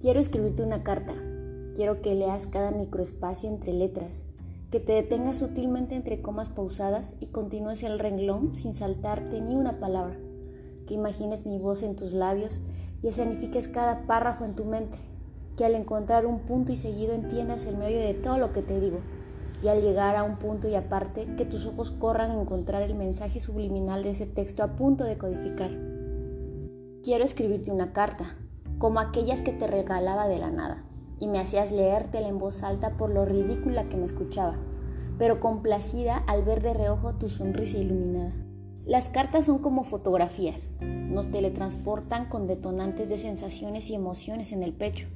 Quiero escribirte una carta. Quiero que leas cada microespacio entre letras, que te detengas sutilmente entre comas pausadas y continúes el renglón sin saltarte ni una palabra, que imagines mi voz en tus labios y escenifiques cada párrafo en tu mente, que al encontrar un punto y seguido entiendas el medio de todo lo que te digo, y al llegar a un punto y aparte, que tus ojos corran a encontrar el mensaje subliminal de ese texto a punto de codificar. Quiero escribirte una carta, como aquellas que te regalaba de la nada, y me hacías leértela en voz alta por lo ridícula que me escuchaba, pero complacida al ver de reojo tu sonrisa iluminada. Las cartas son como fotografías, nos teletransportan con detonantes de sensaciones y emociones en el pecho,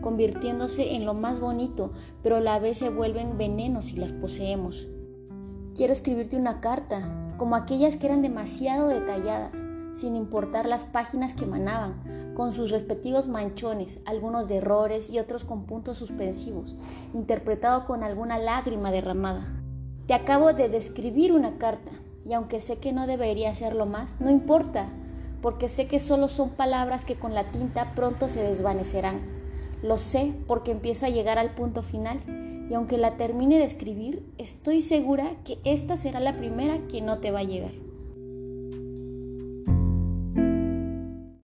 convirtiéndose en lo más bonito, pero a la vez se vuelven venenos si las poseemos. Quiero escribirte una carta, como aquellas que eran demasiado detalladas, sin importar las páginas que emanaban, con sus respectivos manchones, algunos de errores y otros con puntos suspensivos, interpretado con alguna lágrima derramada. Te acabo de describir una carta, y aunque sé que no debería hacerlo más, no importa, porque sé que solo son palabras que con la tinta pronto se desvanecerán. Lo sé porque empiezo a llegar al punto final, y aunque la termine de escribir, estoy segura que esta será la primera que no te va a llegar.